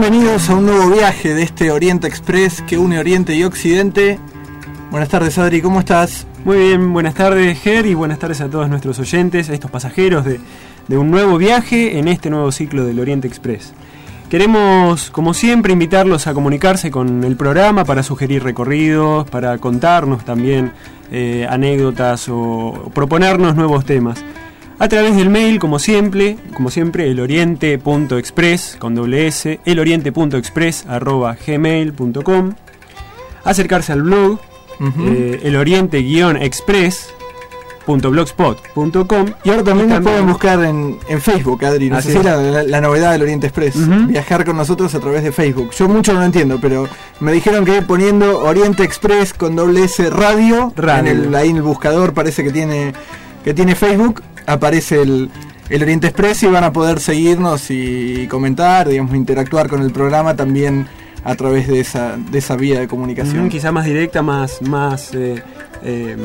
Bienvenidos a un nuevo viaje de este Oriente Express que une Oriente y Occidente. Buenas tardes Adri, ¿cómo estás? Muy bien, buenas tardes Ger y buenas tardes a todos nuestros oyentes, a estos pasajeros de, un nuevo viaje en este nuevo ciclo del Oriente Express. Queremos, como siempre, invitarlos a comunicarse con el programa para sugerir recorridos, para contarnos también eh, anécdotas o proponernos nuevos temas. A través del mail, como siempre, como siempre, eloriente.express con doble s, eloriente.express arroba gmail.com. Acercarse al blog, eh, eloriente-express.blogspot.com Y ahora también nos pueden buscar en, en Facebook, Adri. No Así sé si la, la- la novedad del Oriente Express. Viajar con nosotros a través de Facebook. Yo mucho no lo entiendo, pero me dijeron que poniendo Oriente Express con doble S radio, Radio. En el, ahí en el buscador parece que tiene, que tiene Facebook, aparece el, el Oriente Express y van a poder seguirnos y comentar, digamos, interactuar con el programa también a través de esa, de esa vía de comunicación. Mm, quizá más directa, más, más, eh, eh,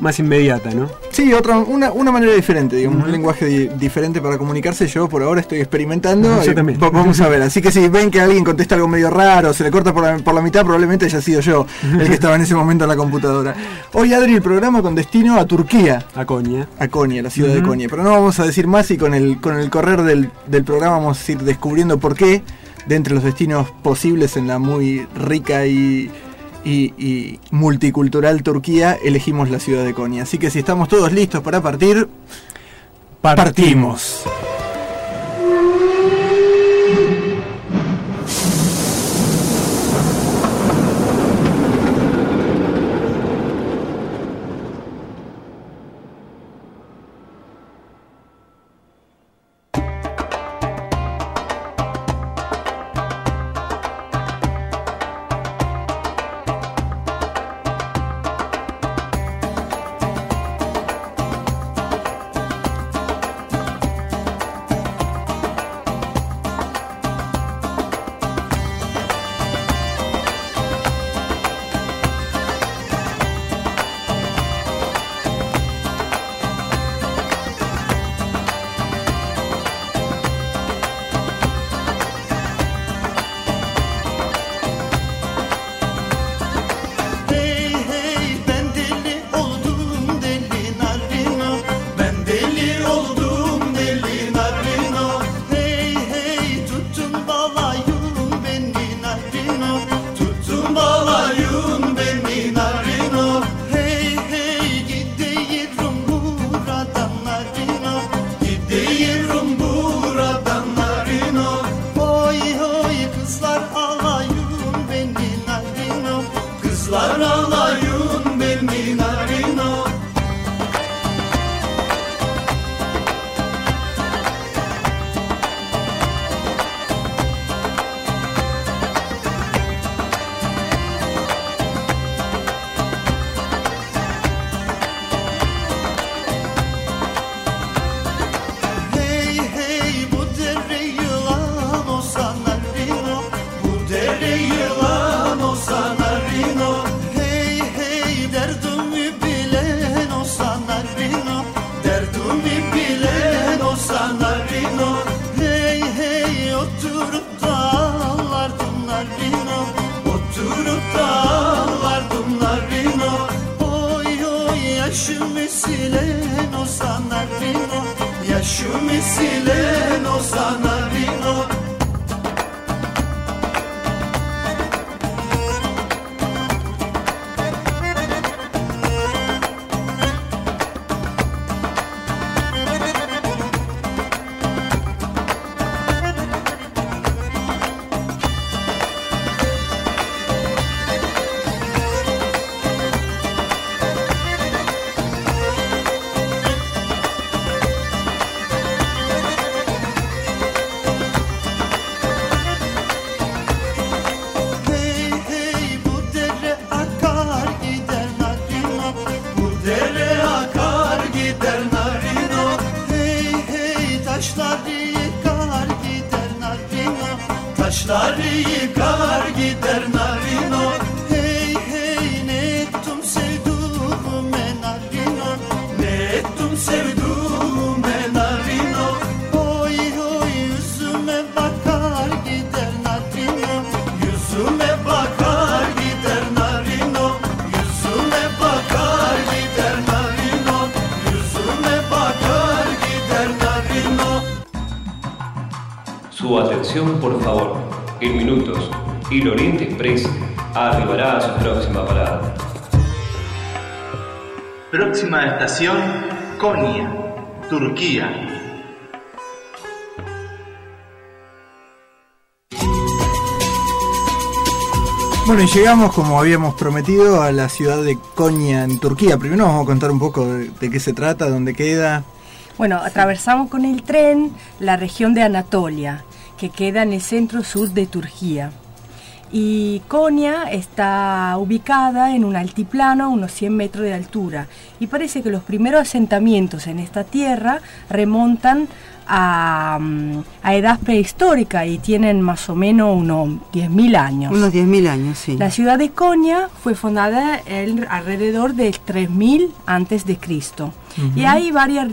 más inmediata, ¿no? Sí, otra, una, una manera diferente, digamos, un lenguaje di- diferente para comunicarse. Yo por ahora estoy experimentando. Yo y también. va- Vamos a ver. Así que si ven que alguien contesta algo medio raro, se le corta por la, por la mitad, probablemente haya sido yo el que estaba en ese momento en la computadora. Hoy Adri el programa con destino a Turquía. A Coña. A Konya, la ciudad de. Konya. Pero no vamos a decir más y con el, con el correr del, del programa vamos a ir descubriendo por qué, de entre los destinos posibles en la muy rica y, y- y multicultural Turquía, elegimos la ciudad de Konya. Así que si estamos todos listos para partir, partimos. Próxima estación, Konya, Turquía. Bueno, y llegamos, como habíamos prometido, a la ciudad de Konya, en Turquía. Primero vamos a contar un poco de, de qué se trata, dónde queda. Bueno, atravesamos con el tren la región de Anatolia, que queda en el centro sur de Turquía. Y Konya está ubicada en un altiplano a unos 100 metros de altura. Y parece que los primeros asentamientos en esta tierra remontan a, a edad prehistórica y tienen más o menos unos 10.000 años. Unos 10.000 años, sí. La ciudad de Konya fue fundada el- alrededor del 3000 antes de Cristo. Y hay varias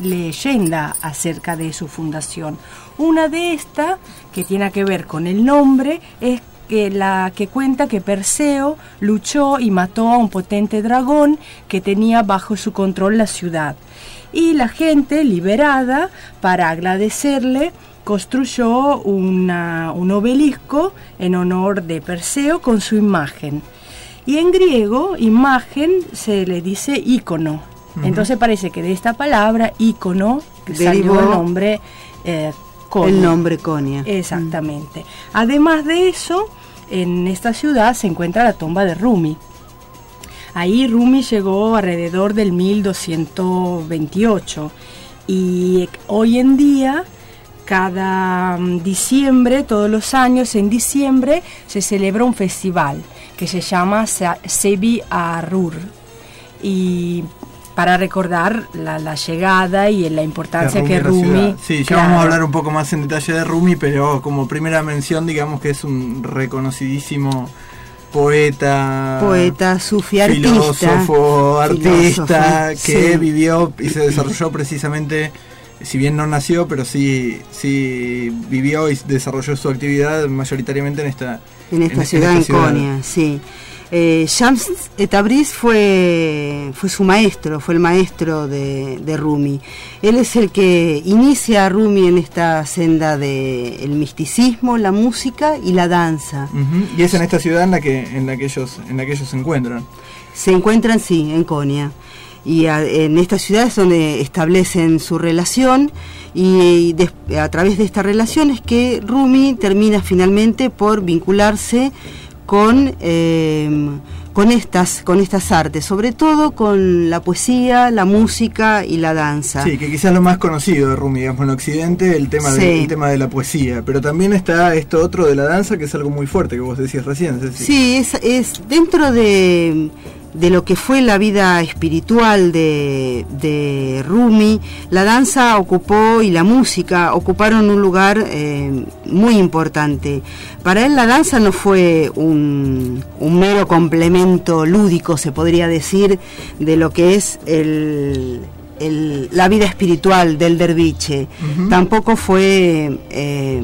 leyendas acerca de su fundación. Una de estas, que tiene que ver con el nombre, es que la que cuenta que Perseo luchó y mató a un potente dragón que tenía bajo su control la ciudad. Y la gente, liberada, para agradecerle, construyó una- un obelisco en honor de Perseo con su imagen. Y en griego, imagen se le dice ícono. Entonces parece que de esta palabra, ícono, salió el nombre eh, Konya. El nombre Konya. Exactamente. Además de eso, en esta ciudad se encuentra la tumba de Rumi. Ahí Rumi llegó alrededor del 1228 y hoy en día cada mm, diciembre, todos los años en diciembre se celebra un festival que se llama Sebi Arur y para recordar la, la llegada y la importancia que Rumi. Sí, ya claro. vamos a hablar un poco más en detalle de Rumi, pero como primera mención, digamos que es un reconocidísimo poeta. Poeta, sufi, artista. filósofo, artista, Filósofo, que sí. vivió y se desarrolló precisamente, si bien no nació, pero sí, sí vivió y desarrolló su actividad mayoritariamente en esta, En esta ciudad, en Konya, sí. Eh, Shams Tabriz fue, fue su maestro, fue el maestro de, de Rumi. Él es el que inicia a Rumi en esta senda del misticismo, la música y la danza. Y es en esta ciudad en la que, en la que ellos, en la que ellos se encuentran. Se encuentran, sí, en Konya. Y a- en esta ciudad es donde establecen su relación y, a través de esta relación es que Rumi termina finalmente por vincularse con, eh, con, estas, con estas artes, sobre todo con la poesía, la música y la danza. Sí, que quizás lo más conocido de Rumi, digamos, en Occidente, el tema, de, Sí. el tema de la poesía. Pero también está esto otro de la danza, que es algo muy fuerte, que vos decías recién. Ceci. Sí, es, es dentro de, de lo que fue la vida espiritual de, de Rumi, la danza ocupó y la música ocuparon un lugar eh, muy importante. Para él la danza no fue un, un mero complemento lúdico, se podría decir, de lo que es el, el- la vida espiritual del derviche. Tampoco fue eh,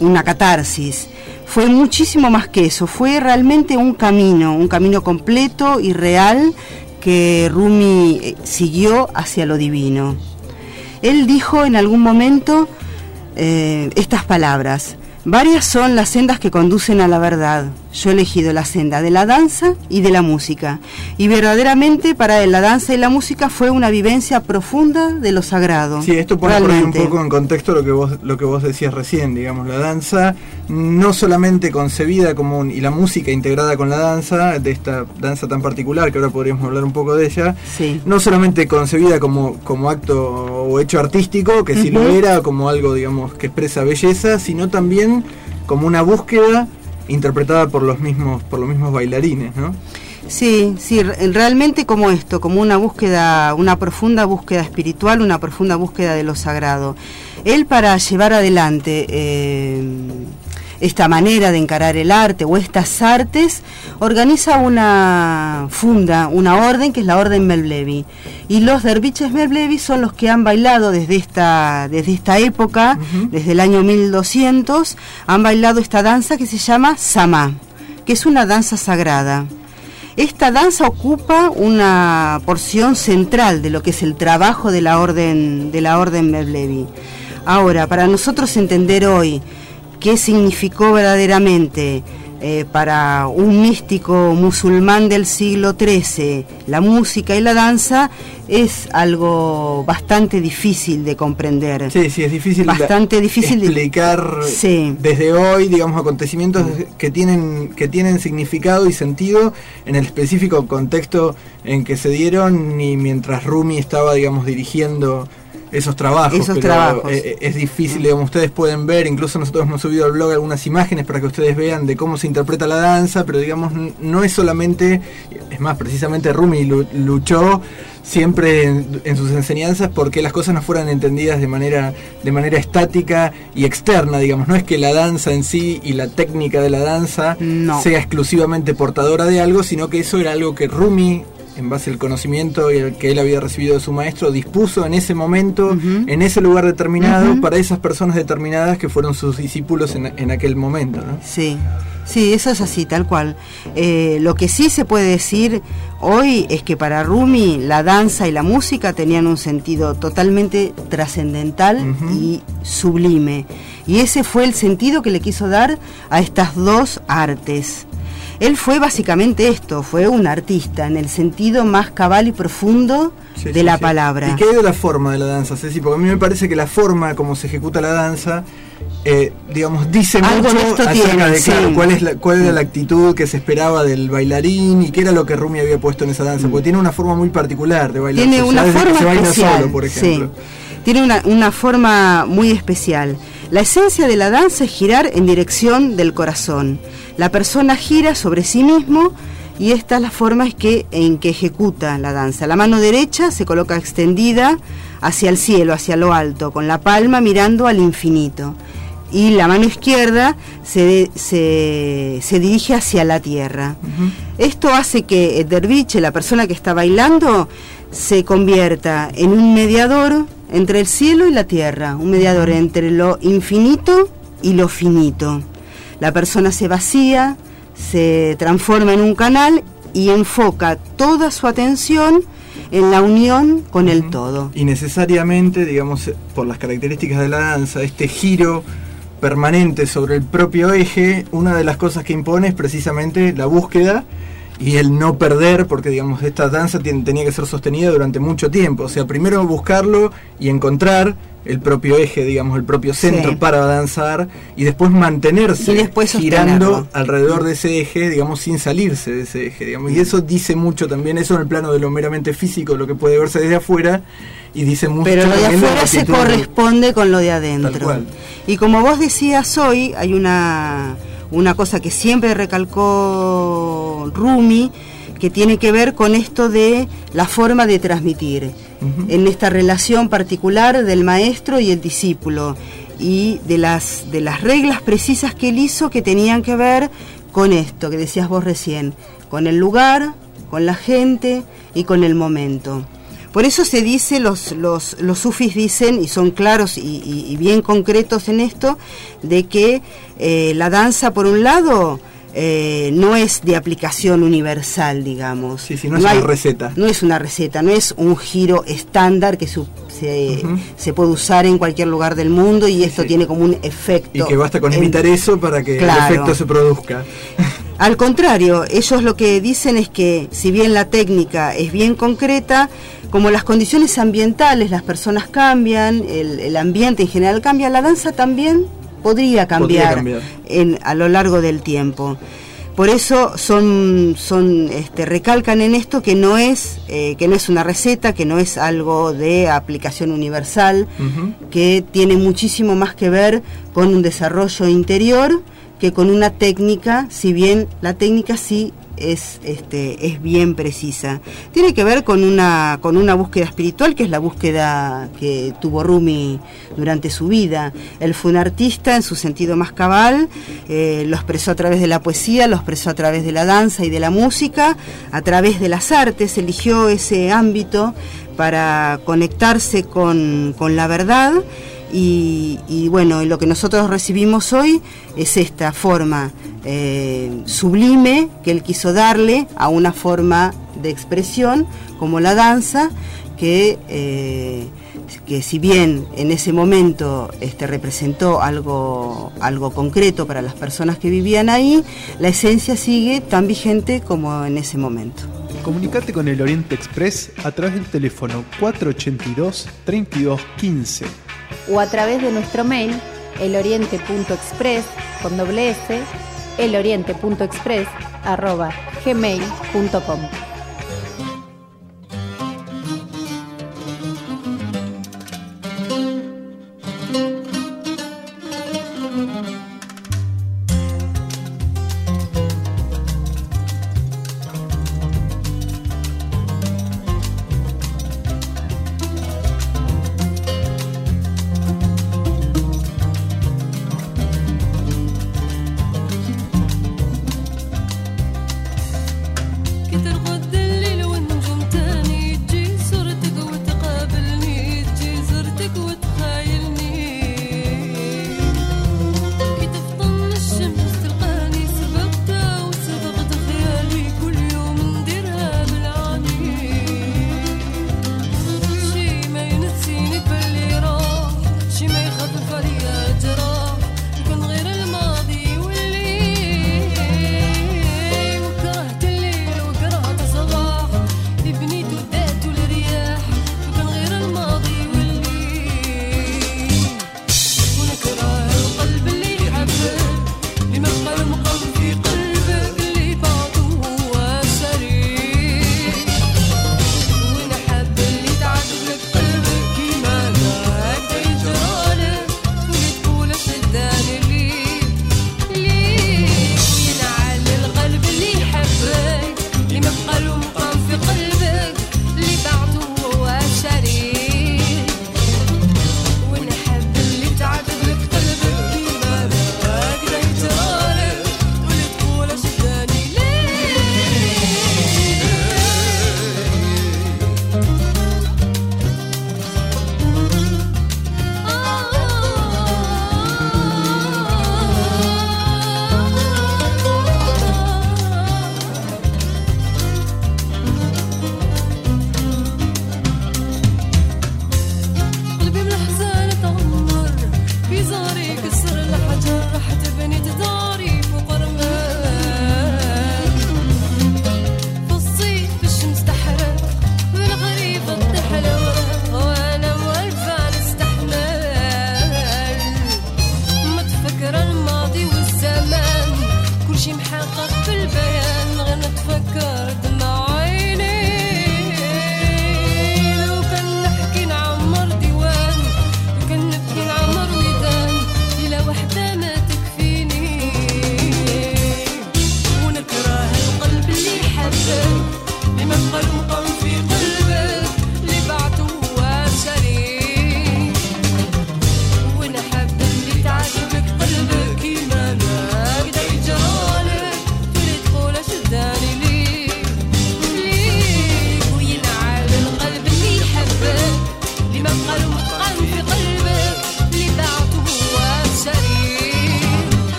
una catarsis. Fue muchísimo más que eso, fue realmente un camino, un camino completo y real que Rumi eh, siguió hacia lo divino. Él dijo en algún momento eh, estas palabras, varias son las sendas que conducen a la verdad. Yo he elegido la senda de la danza y de la música. Y verdaderamente para él la danza y la música fue una vivencia profunda de lo sagrado. Sí, esto pone por ahí un poco en contexto lo que vos lo que vos decías recién, digamos, la danza no solamente concebida como un, y la música integrada con la danza, de esta danza tan particular que ahora podríamos hablar un poco de ella, Sí. no solamente concebida como, como acto o hecho artístico, que sí lo Ujú. era, como algo, digamos, que expresa belleza, sino también como una búsqueda interpretada por los mismos, por los mismos bailarines, ¿no? Sí, sí, re- realmente como esto, como una búsqueda, una profunda búsqueda espiritual, una profunda búsqueda de lo sagrado. Él para llevar adelante eh, esta manera de encarar el arte o estas artes, organiza una funda, una orden que es la Orden Melblevi. Y los derviches Melblevi son los que han bailado desde esta, desde esta época, desde el año 1200, han bailado esta danza que se llama Sama, que es una danza sagrada. Esta danza ocupa una porción central de lo que es el trabajo de la orden de la orden Mevlevi. Ahora, para nosotros entender hoy qué significó verdaderamente eh, para un místico musulmán del siglo XIII la música y la danza es algo bastante difícil de comprender. Sí, sí, es difícil bastante de difícil explicar Sí. desde hoy, digamos, acontecimientos que tienen que tienen significado y sentido en el específico contexto en que se dieron ni mientras Rumi estaba, digamos, dirigiendo esos trabajos. Esos pero, trabajos. eh, es difícil, digamos, ustedes pueden ver, incluso nosotros hemos subido al blog algunas imágenes para que ustedes vean de cómo se interpreta la danza, pero digamos, no es solamente, es más, precisamente Rumi lu- luchó siempre en, en sus enseñanzas porque las cosas no fueran entendidas de manera, de manera estática y externa, digamos, no es que la danza en sí y la técnica de la danza No. sea exclusivamente portadora de algo, sino que eso era algo que Rumi en base al conocimiento que él había recibido de su maestro, dispuso en ese momento, en ese lugar determinado, para esas personas determinadas que fueron sus discípulos en, en aquel momento. ¿no? Sí, sí, eso es así, tal cual. Eh, lo que sí se puede decir hoy es que para Rumi la danza y la música tenían un sentido totalmente trascendental y sublime. Y ese fue el sentido que le quiso dar a estas dos artes. Él fue básicamente esto, fue un artista en el sentido más cabal y profundo Sí, de sí, la sí. palabra. ¿Y qué hay de la forma de la danza, Ceci? Porque a mí me parece que la forma como se ejecuta la danza, eh, digamos, dice Algo mucho acerca tiene, de claro, cuál, es la, cuál era la actitud que se esperaba del bailarín y qué era lo que Rumi había puesto en esa danza. Porque tiene una forma muy particular de bailar. Mm. Tiene una forma se baila especial. solo, por ejemplo. sí. Tiene una, una forma muy especial. La esencia de la danza es girar en dirección del corazón. La persona gira sobre sí mismo y esta es la forma es que, en que ejecuta la danza. La mano derecha se coloca extendida hacia el cielo, hacia lo alto, con la palma mirando al infinito. Y la mano izquierda se, se, se dirige hacia la tierra. Esto hace que el derviche, la persona que está bailando, se convierta en un mediador entre el cielo y la tierra, un mediador entre lo infinito y lo finito. La persona se vacía, se transforma en un canal y enfoca toda su atención en la unión con el todo. Y necesariamente, digamos, por las características de la danza, este giro permanente sobre el propio eje, una de las cosas que impone es precisamente la búsqueda y el no perder, porque digamos, esta danza tenía que ser sostenida durante mucho tiempo. O sea, primero buscarlo y encontrar el propio eje, digamos, el propio centro Sí. para danzar y después mantenerse Y después girando alrededor de ese eje, digamos, sin salirse de ese eje, digamos. Y eso dice mucho también, eso en el plano de lo meramente físico, lo que puede verse desde afuera, y dice mucho Pero lo de afuera se corresponde con lo de adentro. Y como vos decías hoy, hay una, una cosa que siempre recalcó Rumi, que tiene que ver con esto de la forma de transmitir, en esta relación particular del maestro y el discípulo, y de las, de las reglas precisas que él hizo que tenían que ver con esto que decías vos recién, con el lugar, con la gente y con el momento. Por eso se dice, los, los, los sufis dicen, y son claros y, y- y bien concretos en esto, de que eh, la danza, por un lado, eh, no es de aplicación universal, digamos. Sí, sí, no es una receta. No es una receta, no es un giro estándar que su- se, puede usar en cualquier lugar del mundo y esto sí. tiene como un efecto. Y que basta con en- imitar eso para que Claro. el efecto se produzca. al contrario, ellos lo que dicen es que si bien la técnica es bien concreta, como las condiciones ambientales, las personas cambian, el, el ambiente en general cambia, la danza también podría cambiar, cambiar. En, a lo largo del tiempo. Por eso son, son este, recalcan en esto que no es eh, que no es una receta, que no es algo de aplicación universal, que tiene muchísimo más que ver con un desarrollo interior que con una técnica, si bien la técnica sí es, este, es bien precisa. Tiene que ver con una, con una búsqueda espiritual, que es la búsqueda que tuvo Rumi durante su vida. Él fue un artista en su sentido más cabal, eh, lo expresó a través de la poesía, lo expresó a través de la danza y de la música, a través de las artes, eligió ese ámbito para conectarse con, con la verdad y, bueno, lo que nosotros recibimos hoy es esta forma eh, sublime que él quiso darle a una forma de expresión como la danza que, eh, que si bien en ese momento este, representó algo, algo concreto para las personas que vivían ahí, la esencia sigue tan vigente como en ese momento. Comunicate con el Oriente Express a través del teléfono 482-3215 o a través de nuestro mail eloriente.express con doble s eloriente.express arroba gmail.com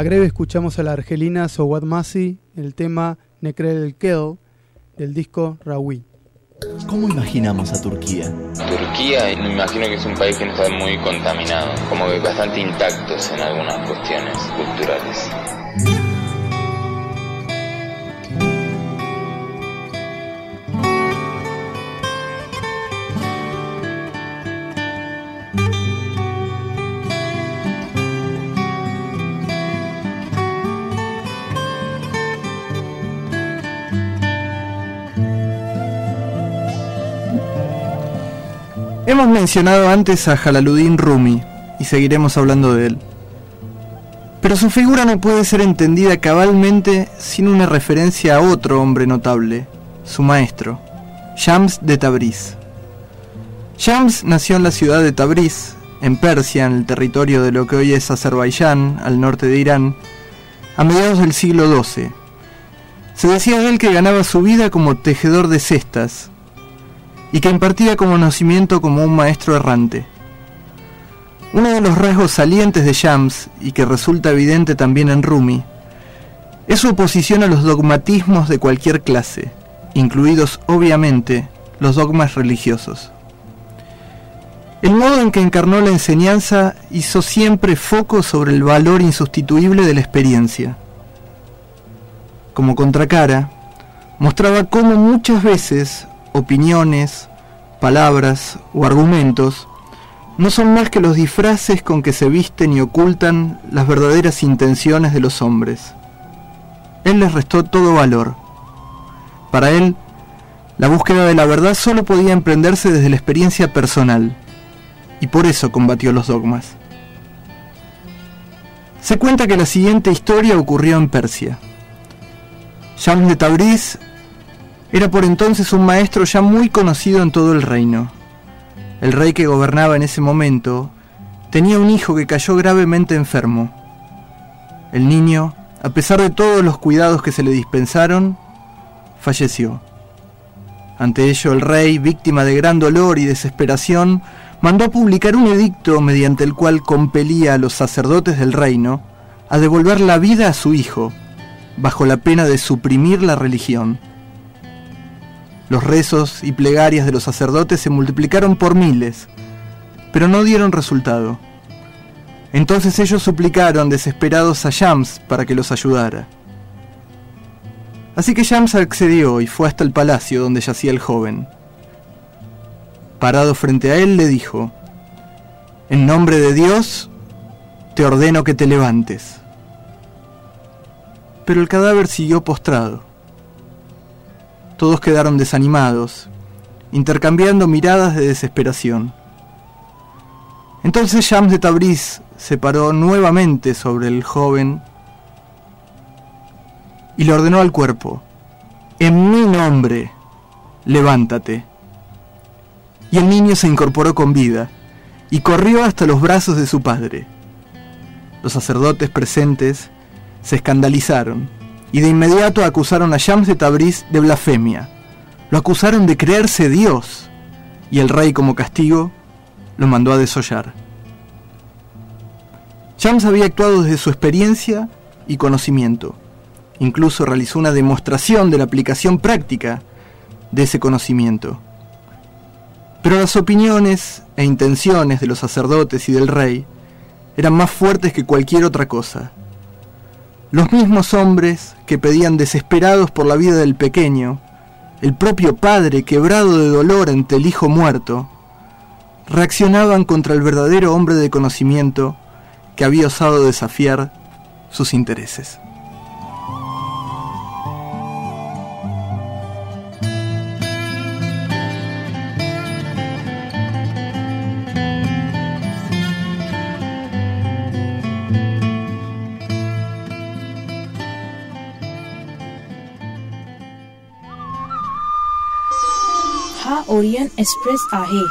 Magreb escuchamos a la argelina Sowat Masi el tema Nekrel Kel del disco Rawi. ¿Cómo imaginamos a Turquía? Turquía, me imagino que es un país que no está muy contaminado, como que bastante intactos en algunas cuestiones culturales. Hemos mencionado antes a Jalaluddin Rumi y seguiremos hablando de él. Pero su figura no puede ser entendida cabalmente sin una referencia a otro hombre notable, su maestro, Shams de Tabriz. Shams nació en la ciudad de Tabriz, en Persia, en el territorio de lo que hoy es Azerbaiyán, al norte de Irán, a mediados del siglo XII. Se decía de él que ganaba su vida como tejedor de cestas, y que impartía conocimiento como un maestro errante. Uno de los rasgos salientes de Shams, y que resulta evidente también en Rumi, es su oposición a los dogmatismos de cualquier clase, incluidos obviamente los dogmas religiosos. El modo en que encarnó la enseñanza hizo siempre foco sobre el valor insustituible de la experiencia. Como contracara, mostraba cómo muchas veces opiniones, palabras o argumentos no son más que los disfraces con que se visten y ocultan las verdaderas intenciones de los hombres. Él les restó todo valor. Para él, la búsqueda de la verdad solo podía emprenderse desde la experiencia personal, y por eso combatió los dogmas. Se cuenta que la siguiente historia ocurrió en Persia. Shams de Tabriz era por entonces un maestro ya muy conocido en todo el reino. El rey que gobernaba en ese momento tenía un hijo que cayó gravemente enfermo. El niño, a pesar de todos los cuidados que se le dispensaron, falleció. Ante ello el rey, víctima de gran dolor y desesperación, mandó publicar un edicto mediante el cual compelía a los sacerdotes del reino a devolver la vida a su hijo, bajo la pena de suprimir la religión. Los rezos y plegarias de los sacerdotes se multiplicaron por miles, pero no dieron resultado. Entonces ellos suplicaron desesperados a Shams para que los ayudara. Así que Shams accedió y fue hasta el palacio donde yacía el joven. Parado frente a él le dijo, En nombre de Dios, te ordeno que te levantes. Pero el cadáver siguió postrado. Todos quedaron desanimados, intercambiando miradas de desesperación. Entonces Shams de Tabriz se paró nuevamente sobre el joven y le ordenó al cuerpo, en mi nombre, levántate. Y el niño se incorporó con vida y corrió hasta los brazos de su padre. Los sacerdotes presentes se escandalizaron y de inmediato acusaron a Shams de Tabriz de blasfemia. Lo acusaron de creerse Dios y el rey como castigo lo mandó a desollar. Shams había actuado desde su experiencia y conocimiento. Incluso realizó una demostración de la aplicación práctica de ese conocimiento. Pero las opiniones e intenciones de los sacerdotes y del rey eran más fuertes que cualquier otra cosa. Los mismos hombres que pedían desesperados por la vida del pequeño, el propio padre quebrado de dolor ante el hijo muerto, reaccionaban contra el verdadero hombre de conocimiento que había osado desafiar sus intereses. Express आहे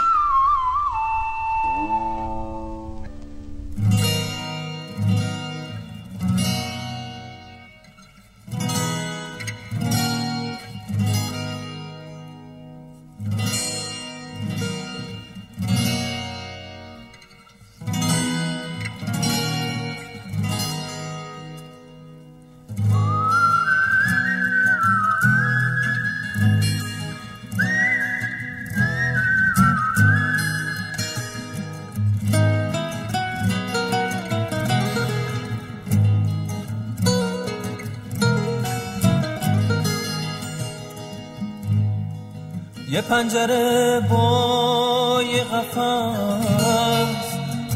پنجره با یه قفص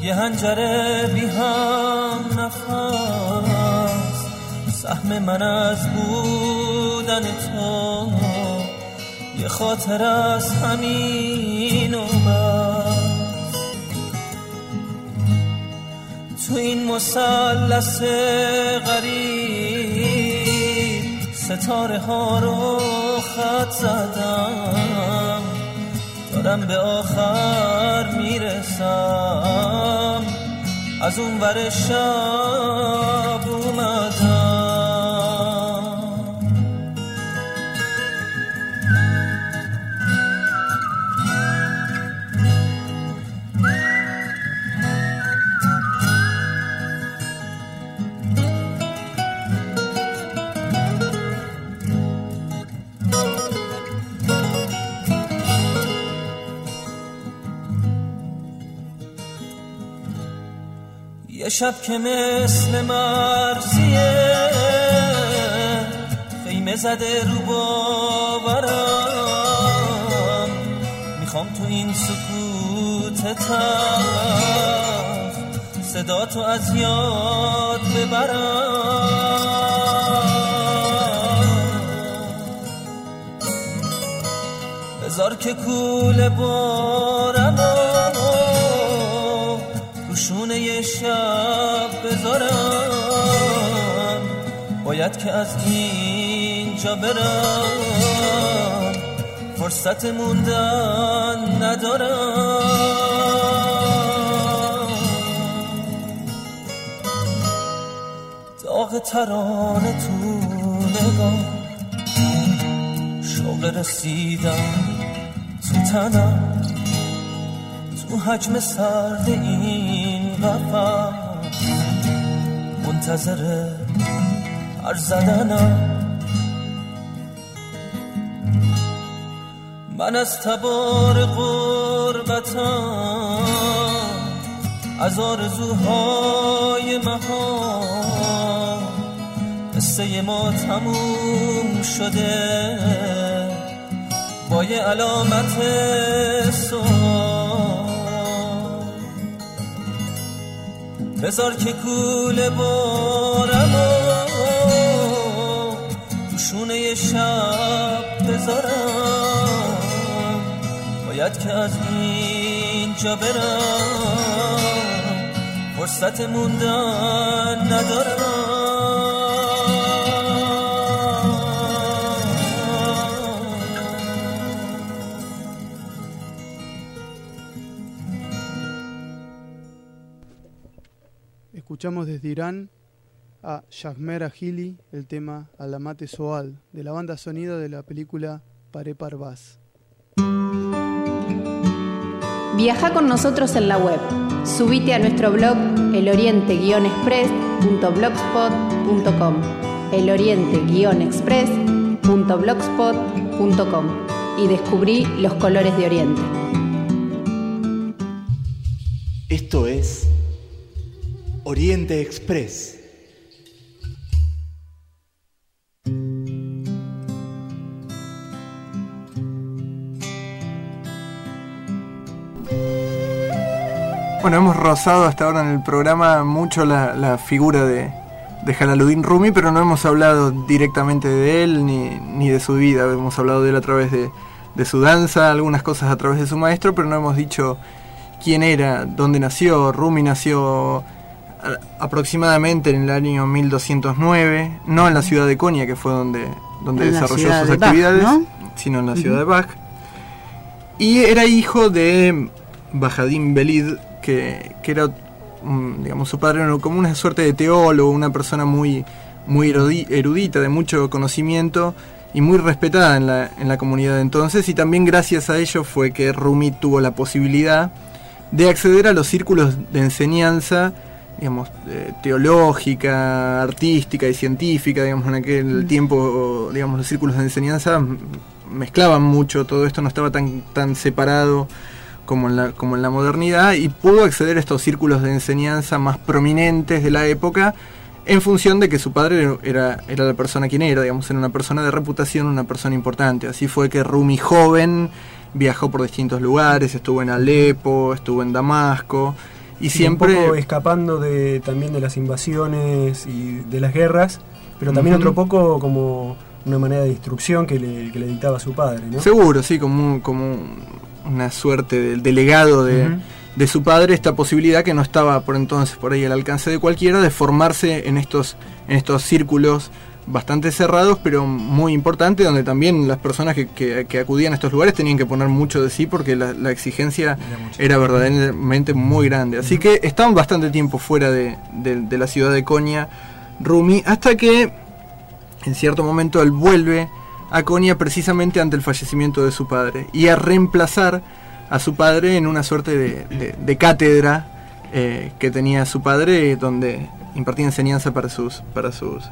یه هنجره بی هم نفس. سهم من از بودن تو یه خاطر از همین و تو این مثلث غریب ستاره ها رو خط زدم. دارم به آخر می‌رسم. از اون ور شب اومدم. شب که مثل مرزیه خیمه زده رو باورم. می‌خوام تو این سکوت تلخ صدا تو از یاد ببرم. بذار که کول بارم باید که از اینجا برم. فرصت موندن ندارم. داغ ترانه تو نگاه. شوق رسیدم تو تنم. تو حجم سرد این قفص منتظر هر زدنم. من از تبار قربتم از آرزوهای مها قصه ما تموم شده با یه علامت سوال. بذار که کول بارم شب بذارم. باید که از اینجا برم. فرصت موندن ندارم. Escuchamos desde Irán a Shahmer Agili el tema Alamate Soal de la banda sonida de la película Pare Parvaz. Viaja con nosotros en la web. Subite a nuestro blog eloriente-express.blogspot.com eloriente-express.blogspot.com y descubrí los colores de Oriente. Esto es Oriente Express. Bueno, hemos rozado hasta ahora en el programa mucho la, la figura de, de Jalaluddin Rumi, pero no hemos hablado directamente de él ni, ni de su vida. Hemos hablado de él a través de, de su danza, algunas cosas a través de su maestro, pero no hemos dicho quién era, dónde nació. Rumi nació aproximadamente en el año 1209, no en la ciudad de Konya, que fue donde, donde En desarrolló sus de Bach, actividades, ¿no? sino en la ciudad de Bach. Y era hijo de Bajadín Belid, que, que era, mm, digamos, su padre era como una suerte de teólogo, una persona muy, muy erudi- erudita, de mucho conocimiento y muy respetada en la, en la comunidad de entonces. Y también gracias a ello fue que Rumi tuvo la posibilidad de acceder a los círculos de enseñanza digamos, eh, teológica, artística y científica, digamos, en aquel tiempo, digamos, los círculos de enseñanza mezclaban mucho, todo esto no estaba tan, tan separado como en, la, como en la modernidad y pudo acceder a estos círculos de enseñanza más prominentes de la época en función de que su padre era, era la persona quien era, digamos, era una persona de reputación, una persona importante. Así fue que Rumi joven viajó por distintos lugares, estuvo en Alepo, estuvo en Damasco, y Sí, siempre... Un poco escapando de, también de las invasiones y de las guerras, pero también otro poco como una manera de instrucción que le, que le dictaba su padre, ¿no? Seguro, sí, como, un- como una suerte del delegado de, de su padre, esta posibilidad que no estaba por entonces por ahí al alcance de cualquiera de formarse en estos, en estos círculos bastante cerrados, pero muy importantes, donde también las personas que, que- que acudían a estos lugares tenían que poner mucho de sí porque la, la exigencia era verdaderamente muy grande. Así que estaban bastante tiempo fuera de, de- de la ciudad de Konya, Rumi, hasta que en cierto momento él vuelve a Konya precisamente ante el fallecimiento de su padre y a reemplazar a su padre en una suerte de, de- cátedra eh, que tenía su padre donde impartía enseñanza para sus para sus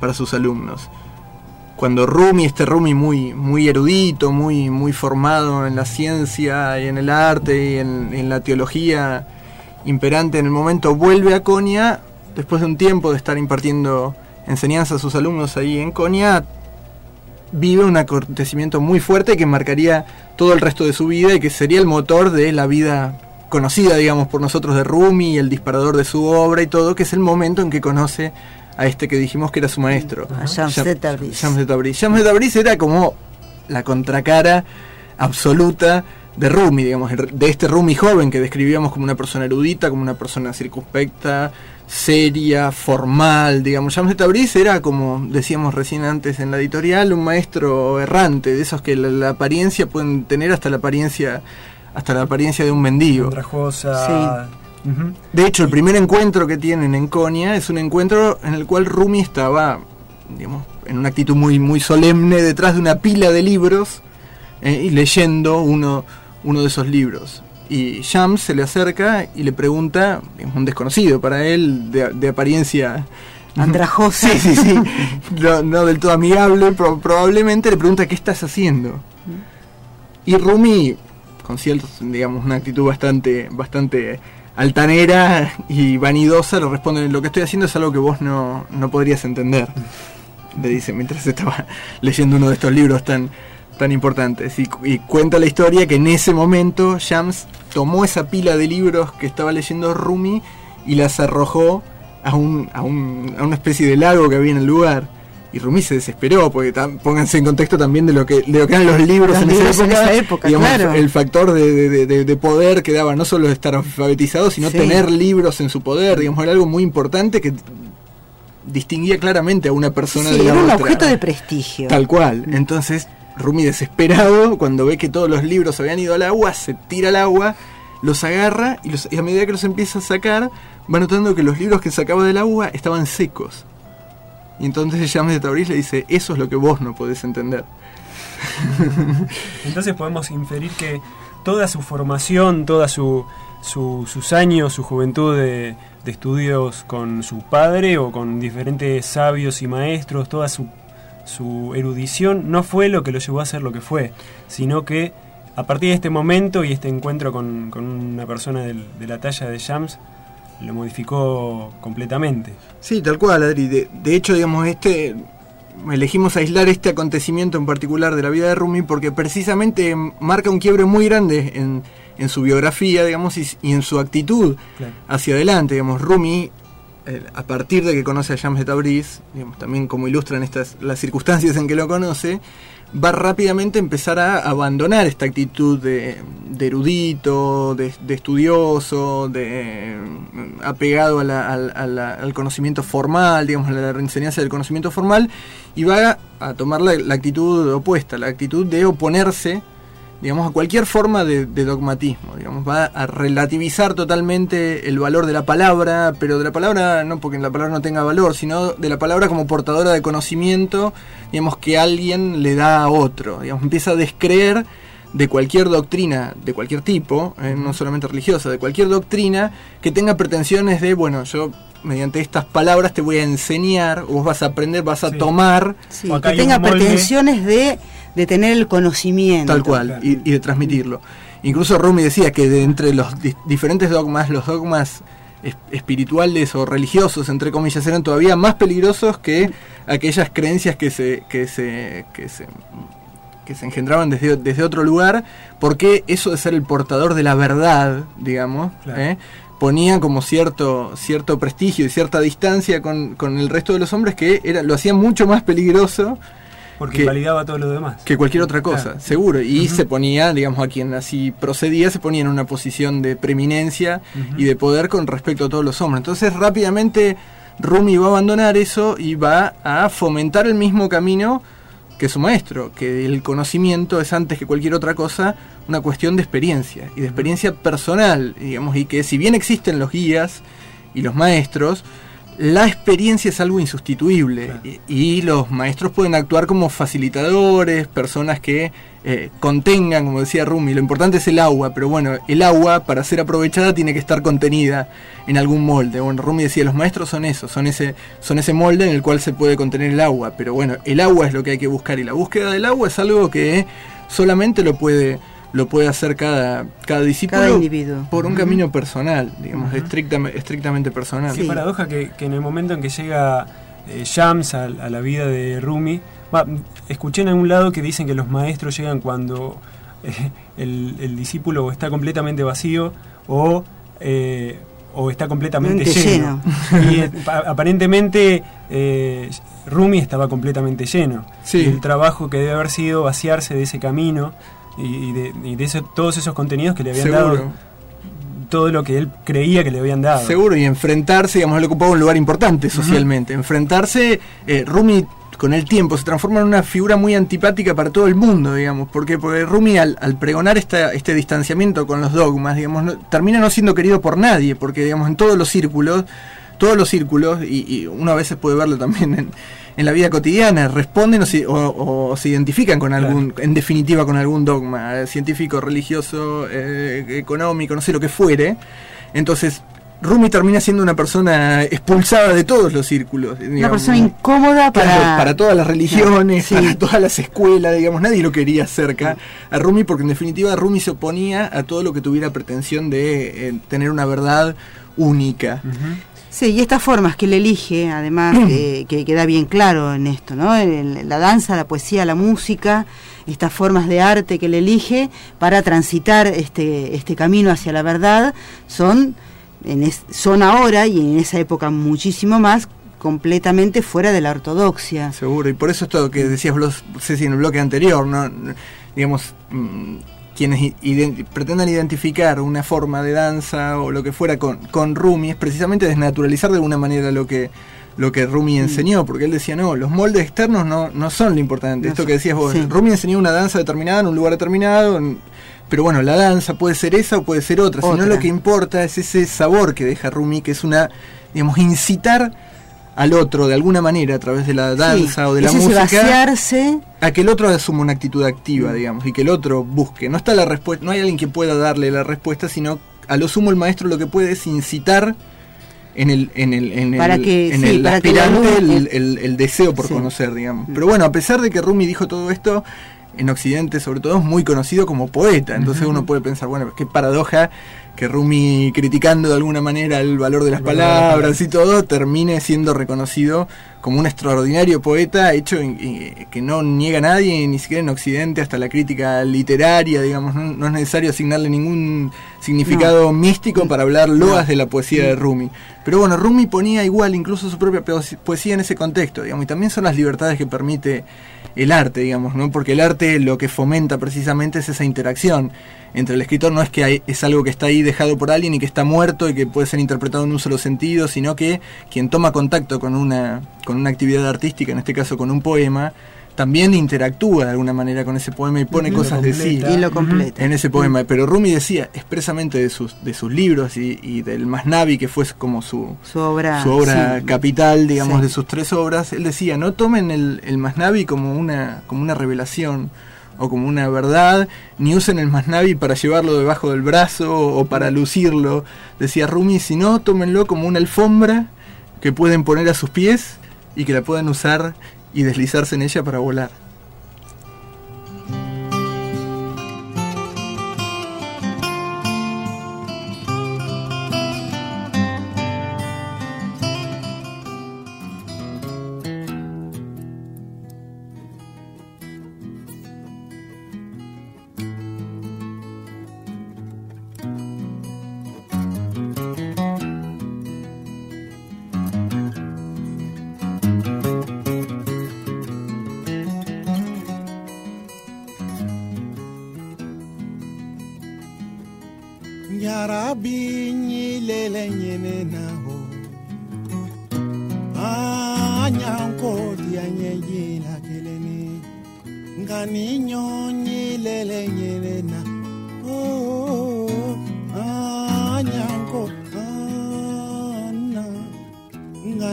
para sus alumnos. Cuando Rumi este Rumi muy muy erudito muy muy formado en la ciencia y en el arte y en, en la teología imperante en el momento vuelve a Konya después de un tiempo de estar impartiendo enseñanza a sus alumnos ahí en Konya vive un acontecimiento muy fuerte que marcaría todo el resto de su vida y que sería el motor de la vida conocida, digamos, por nosotros de Rumi y el disparador de su obra y todo, que es el momento en que conoce a este que dijimos que era su maestro. A Shams de Tabriz. Shams de Tabriz. Shams de Tabriz era como la contracara absoluta de Rumi, digamos, de este Rumi joven que describíamos como una persona erudita, como una persona circunspecta, seria, formal, digamos. De Tabriz era, como decíamos recién antes en la editorial, un maestro errante, de esos que la, la apariencia pueden tener hasta la apariencia hasta la apariencia de un mendigo. Andrajosa. Ujú. De hecho, el primer encuentro que tienen en Konya es un encuentro en el cual Rumi estaba, digamos, en una actitud muy, muy solemne detrás de una pila de libros eh, y leyendo uno, uno de esos libros. Y Shams se le acerca y le pregunta, digamos, un desconocido para él, de, de apariencia Andrajosa. Sí, sí, sí. No, no del todo amigable, pro- probablemente le pregunta qué estás haciendo. Y Rumi, con cierta, digamos, una actitud bastante, bastante altanera y vanidosa, le responde, lo que estoy haciendo es algo que vos no, no podrías entender. Le dice mientras estaba leyendo uno de estos libros tan, tan importantes. Y, cu- y cuenta la historia que en ese momento Shams tomó esa pila de libros que estaba leyendo Rumi y las arrojó a, un, a, un- a una especie de lago que había en el lugar. Y Rumi se desesperó, porque tam- pónganse en contexto también de lo que, de lo que eran los libros, Los en, libros esa en época, esa época, digamos, claro. El factor de, de- de- de poder que daba no solo estar alfabetizado, sino Sí. tener libros en su poder, digamos, era algo muy importante que distinguía claramente a una persona Sí, de la era un otra. objeto de prestigio. Tal cual. Entonces, Rumi desesperado, cuando ve que todos los libros habían ido al agua, se tira al agua, los agarra y, a medida que los empieza a sacar, va notando que los libros que sacaba del agua estaban secos. Y entonces James de Tabriz le dice, eso es lo que vos no podés entender. Entonces podemos inferir que toda su formación, toda su, su- sus años, su juventud de, de estudios con su padre o con diferentes sabios y maestros, toda su, su erudición no fue lo que lo llevó a ser lo que fue, sino que a partir de este momento y este encuentro con, con una persona del- de la talla de Shams, lo modificó completamente. Sí, tal cual, Adri. De, de hecho, digamos, este elegimos aislar este acontecimiento en particular de la vida de Rumi porque precisamente marca un quiebre muy grande en, en su biografía, digamos, y, y en su actitud Claro. hacia adelante. Digamos, Rumi, a partir de que conoce a James de Tabriz, digamos, también como ilustran estas las circunstancias en que lo conoce, va rápidamente a empezar a abandonar esta actitud de, erudito, de, estudioso, de mm, apegado al, conocimiento formal, digamos, a la enseñanza del conocimiento formal, y va a, tomar la actitud opuesta, la actitud de oponerse digamos, a cualquier forma de, de dogmatismo, digamos, va a relativizar totalmente el valor de la palabra, pero de la palabra no porque la palabra no tenga valor, sino de la palabra como portadora de conocimiento, digamos, que alguien le da a otro, digamos, empieza a descreer de cualquier doctrina, de cualquier tipo, eh, no solamente religiosa, de cualquier doctrina que tenga pretensiones de, bueno, yo mediante estas palabras te voy a enseñar, o vos vas a aprender, vas a tomar, Sí, que tenga pretensiones de, de tener el conocimiento. Tal cual, y, y de transmitirlo. Incluso Rumi decía que de entre los di- diferentes dogmas, los dogmas es- espirituales o religiosos, entre comillas, eran todavía más peligrosos que aquellas creencias que se, que se, que se, que se engendraban desde, desde otro lugar, porque eso de ser el portador de la verdad, digamos, Claro. ¿eh? ponía como cierto, cierto prestigio y cierta distancia con, con el resto de los hombres que era, lo hacía mucho más peligroso Porque que- validaba todo lo demás. que cualquier otra cosa, Claro. seguro. Y se ponía, digamos, a quien así procedía, se ponía en una posición de preeminencia y de poder con respecto a todos los hombres. Entonces rápidamente Rumi va a abandonar eso y va a fomentar el mismo camino que su maestro, que el conocimiento es antes que cualquier otra cosa una cuestión de experiencia y de experiencia personal, digamos, y que si bien existen los guías y los maestros, la experiencia es algo insustituible y, y los maestros pueden actuar como facilitadores, personas que eh, contengan, como decía Rumi, lo importante es el agua, pero bueno, el agua para ser aprovechada tiene que estar contenida en algún molde. Bueno, Rumi decía, los maestros son eso, son ese, son ese molde en el cual se puede contener el agua, pero bueno, el agua es lo que hay que buscar y la búsqueda del agua es algo que solamente lo puede lo puede hacer cada, cada discípulo Cada individuo. por un camino personal, digamos, estrictamente, estrictamente personal. Qué paradoja que, que en el momento en que llega eh, Shams a, a la vida de Rumi, va, escuché en algún lado que dicen que los maestros llegan cuando eh, el, el discípulo o está completamente vacío o, eh, o está completamente Mente lleno. Y eh, pa- aparentemente eh, Rumi estaba completamente lleno. Sí. Y el trabajo que debe haber sido vaciarse de ese camino y, de, y de ese- todos esos contenidos que le habían Seguro. dado todo lo que él creía que le habían dado. Seguro, y enfrentarse, digamos, él ocupaba un lugar importante socialmente. Enfrentarse, eh, Rumi con el tiempo se transforma en una figura muy antipática para todo el mundo, digamos, porque, porque Rumi al, al pregonar esta, este distanciamiento con los dogmas, digamos, no- termina no siendo querido por nadie, porque, digamos, en todos los círculos, todos los círculos, y, y uno a veces puede verlo también en, en la vida cotidiana, responden o se, o- o se identifican con algún, en definitiva, con algún dogma eh, científico, religioso, eh, económico, no sé lo que fuere. Entonces, Rumi termina siendo una persona expulsada de todos los círculos. Una persona incómoda para... Claro, para todas las religiones, sí. para todas las escuelas, digamos, nadie lo quería cerca a Rumi porque en definitiva Rumi se oponía a todo lo que tuviera pretensión de eh, tener una verdad única. Sí, y estas formas que él elige, además, que, que queda bien claro en esto, ¿no? El- la danza, la poesía, la música, estas formas de arte que él elige para transitar este, este camino hacia la verdad, son, en es- son ahora y en esa época muchísimo más, completamente fuera de la ortodoxia. Seguro, y por eso esto que decías vos, Ceci, en el bloque anterior, ¿no? Digamos, mm, quienes ident- pretendan identificar una forma de danza o lo que fuera con, con Rumi es precisamente desnaturalizar de alguna manera lo que lo que Rumi Mm. enseñó, porque él decía, no, los moldes externos no, no son lo importante. No Esto que decías vos, sí. Rumi enseñó una danza determinada en un lugar determinado, en- pero bueno, la danza puede ser esa o puede ser otra, sino Otra. lo que importa es ese sabor que deja Rumi, que es una, digamos, incitar al otro de alguna manera a través de la danza Sí, o de la música vaciarse a que el otro asuma una actitud Mm. activa, digamos, y que el otro busque. No está la respuesta, no hay alguien que pueda darle la respuesta, sino a lo sumo el maestro lo que puede es incitar en el en el en Para el, que- en sí, el para aspirante alumno- el, el- el deseo por Sí. Mm. conocer, digamos. Pero bueno, a pesar de que Rumi dijo todo esto en Occidente, sobre todo, es muy conocido como poeta. Entonces uno puede pensar, bueno, qué paradoja que Rumi, criticando de alguna manera el valor de las palabras y todo, termine siendo reconocido como un extraordinario poeta hecho que no niega a nadie, ni siquiera en Occidente, hasta la crítica literaria, digamos, no, no es necesario asignarle ningún significado místico para hablar loas de la poesía de Rumi. Pero bueno, Rumi ponía igual incluso su propia poes- poesía en ese contexto, digamos, y también son las libertades que permite el arte, digamos, ¿no? Porque el arte lo que fomenta precisamente es esa interacción entre el escritor, no es que hay- es algo que está ahí dejado por alguien y que está muerto y que puede ser interpretado en un solo sentido, sino que quien toma contacto con una, con una actividad artística, en este caso con un poema, también interactúa de alguna manera con ese poema y pone cosas de sí y lo completa. en ese poema. Pero Rumi decía expresamente de sus, de sus libros y, y del Masnavi, que fue como su, Su obra, su obra sí. capital, digamos, Sí. de sus tres obras, él decía, no tomen el, el Masnavi como una, como una revelación o como una verdad, ni usen el Masnavi para llevarlo debajo del brazo o para lucirlo, decía Rumi, sino tómenlo como una alfombra que pueden poner a sus pies y que la puedan usar y deslizarse en ella para volar.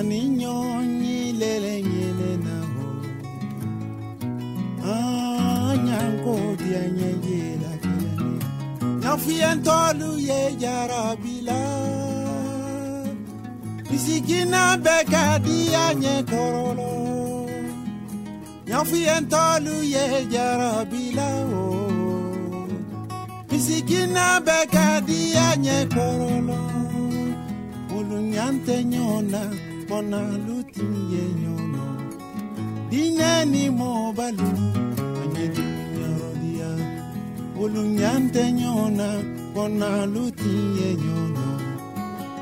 Nyonyi lele nyene na ho Anyanko ah, dianye yila kelene Nyafien tolu ye jarabila Bisikina beka dia nye korolo Nyafien tolu ye jarabila o oh. Bisikina beka dia nye korolo Ulu nyante nyona mpona luti ye nyono dinyani mobalu anyedinyorodia olunyante nyona mpona luti ye nyono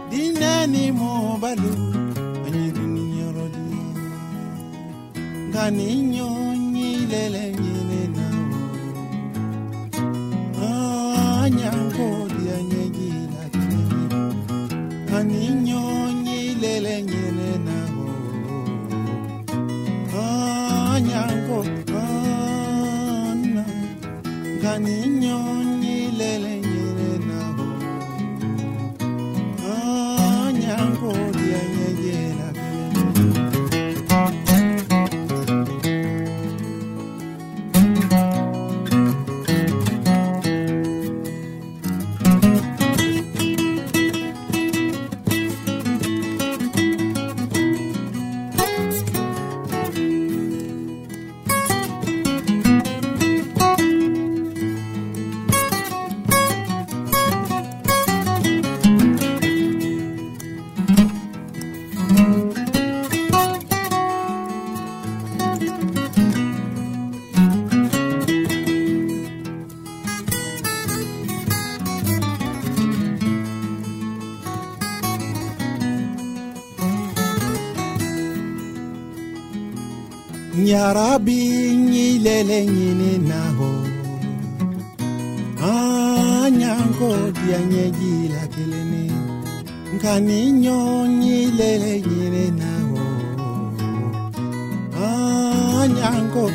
dinyani mobalu anyedinyorodia ngani nyonyilelemi ní. arabi lele nyine naho. Anyangodia kileni, kani nyoni lele nyine naho. Anyango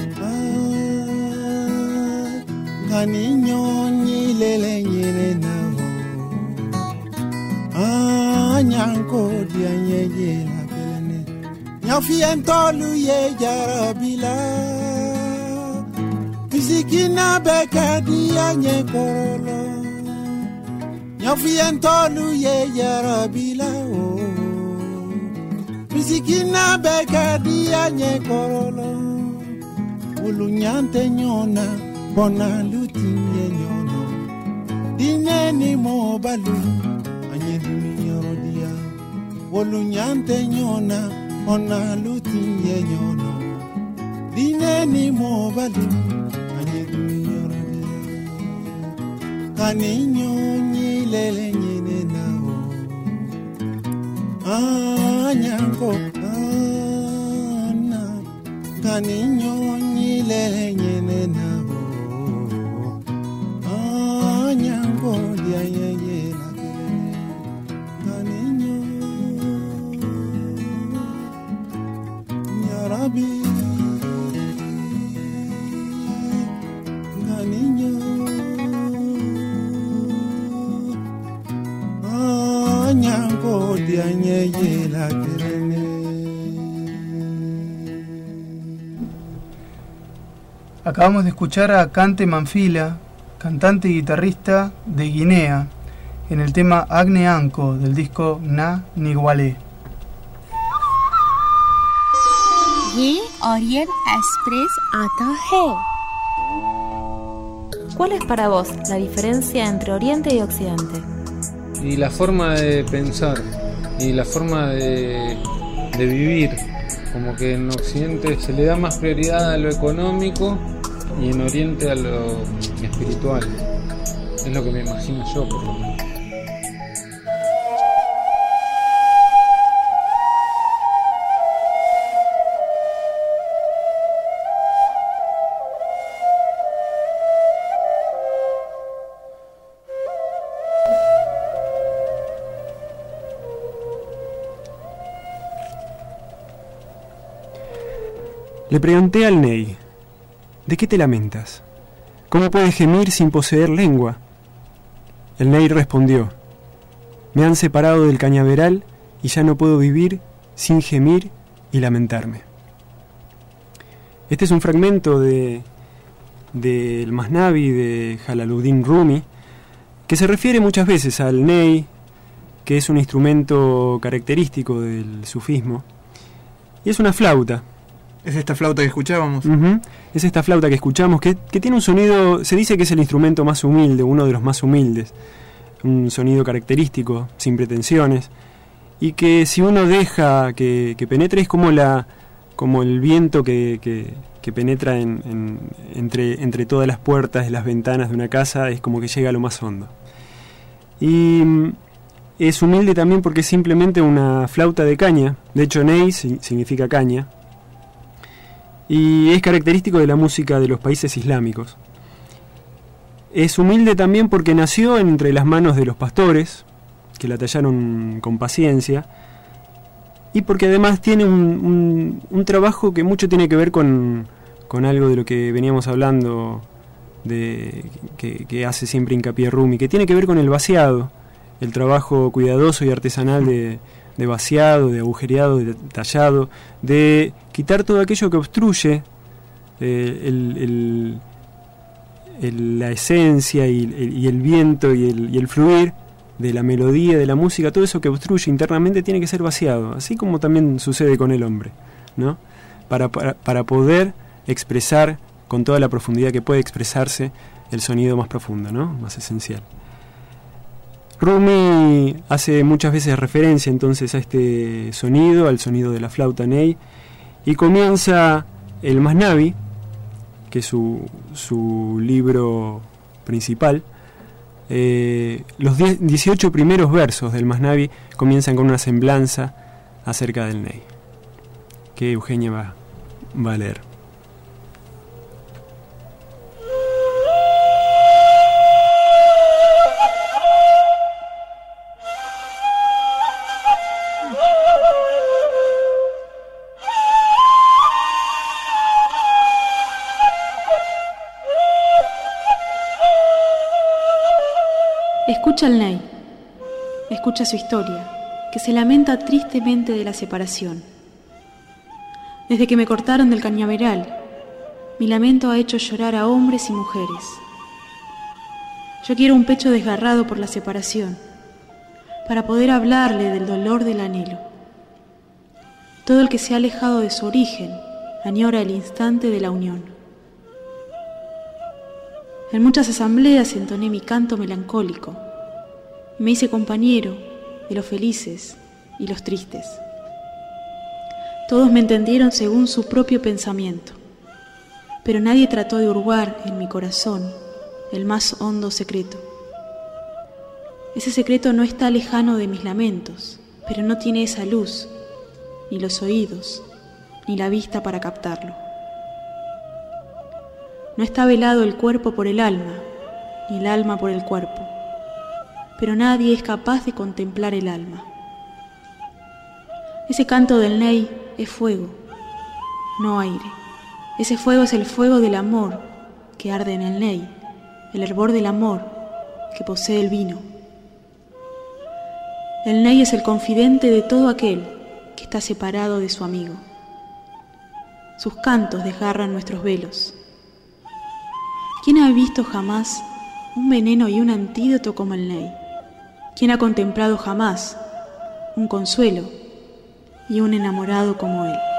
nyoni lele nyine naho. Anyangodia kileni, kelene. Nyafientolu ye jarabi sikina bekadi anye korolo nyofiyen tolu ye yerabila o. Bisikina bekadi anye korolo ulunyante nyona bona lutinye nyono. Dineni mobalu anye Ulu nyante nyona ona lutinye nyono. Dineni mobalu. kaninyonyilele nyine nawo anyango ana kaninyonyilele nyine nawo anyango liaye Acabamos de escuchar a Cante Manfila, cantante y guitarrista de Guinea, en el tema Agne Anko del disco Na Nigualé. ये Orion express आता है ¿Cuál es para vos la diferencia entre Oriente y Occidente? y la forma de pensar y la forma de, de vivir. Como que en Occidente se le da más prioridad a lo económico y en Oriente a lo espiritual. Es lo que me imagino yo, por lo menos. Le pregunté al Ney ¿de qué te lamentas? ¿Cómo puedes gemir sin poseer lengua? El Ney respondió, me han separado del cañaveral y ya no puedo vivir sin gemir y lamentarme. Este es un fragmento de del Masnavi de Jalaluddin Rumi, que se refiere muchas veces al ney, que es un instrumento característico del sufismo, y es una flauta. Es esta flauta que escuchábamos. Es esta flauta que escuchamos, que, que tiene un sonido, se dice que es el instrumento más humilde, uno de los más humildes, un sonido característico, sin pretensiones, y que si uno deja que, que penetre es como, la, como el viento que, que, penetra en, en- entre, entre todas las puertas de las ventanas de una casa, es como que llega a lo más hondo. Y mm, es humilde también porque es simplemente una flauta de caña, de hecho Ney si- significa caña, y es característico de la música de los países islámicos. Es humilde también porque nació entre las manos de los pastores, que la tallaron con paciencia, y porque además tiene un, un- trabajo que mucho tiene que ver con, con algo de lo que veníamos hablando, de, que, que hace siempre hincapié Rumi, que tiene que ver con el vaciado, el trabajo cuidadoso y artesanal de, de vaciado, de agujereado, de tallado, de quitar todo aquello que obstruye eh, la esencia y el, viento y el, y el fluir de la melodía, de la música, todo eso que obstruye internamente tiene que ser vaciado, así como también sucede con el hombre, ¿no? Para, para, para poder expresar con toda la profundidad que puede expresarse el sonido más profundo, ¿no? Más esencial. Rumi hace muchas veces referencia entonces a este sonido, al sonido de la flauta Ney, y comienza el Masnavi, que es su, su libro principal. Eh, los 10 18 primeros versos del Masnavi comienzan con una semblanza acerca del Ney, que Eugenia va, va a leer. Escucha al Ney. Escucha su historia, que se lamenta tristemente de la separación. Desde que me cortaron del cañaveral, mi lamento ha hecho llorar a hombres y mujeres. Yo quiero un pecho desgarrado por la separación, para poder hablarle del dolor del anhelo. Todo el que se ha alejado de su origen añora el instante de la unión. En muchas asambleas entoné mi canto melancólico me hice compañero de los felices y los tristes. Todos me entendieron según su propio pensamiento, pero nadie trató de hurgar en mi corazón el más hondo secreto. Ese secreto no está lejano de mis lamentos, pero no tiene esa luz, ni los oídos, ni la vista para captarlo. No está velado el cuerpo por el alma, ni el alma por el cuerpo, pero nadie es capaz de contemplar el alma. Ese canto del Ney es fuego, no aire. Ese fuego es el fuego del amor que arde en el Ney, el hervor del amor que posee el vino. El Ney es el confidente de todo aquel que está separado de su amigo. Sus cantos desgarran nuestros velos. ¿Quién ha visto jamás un veneno y un antídoto como el Ney? ¿Quién ha contemplado jamás un consuelo y un enamorado como él?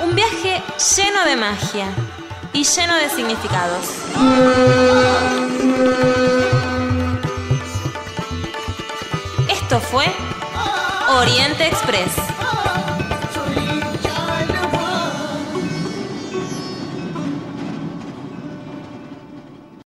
Un viaje lleno de magia y lleno de significados. Esto fue Oriente Express.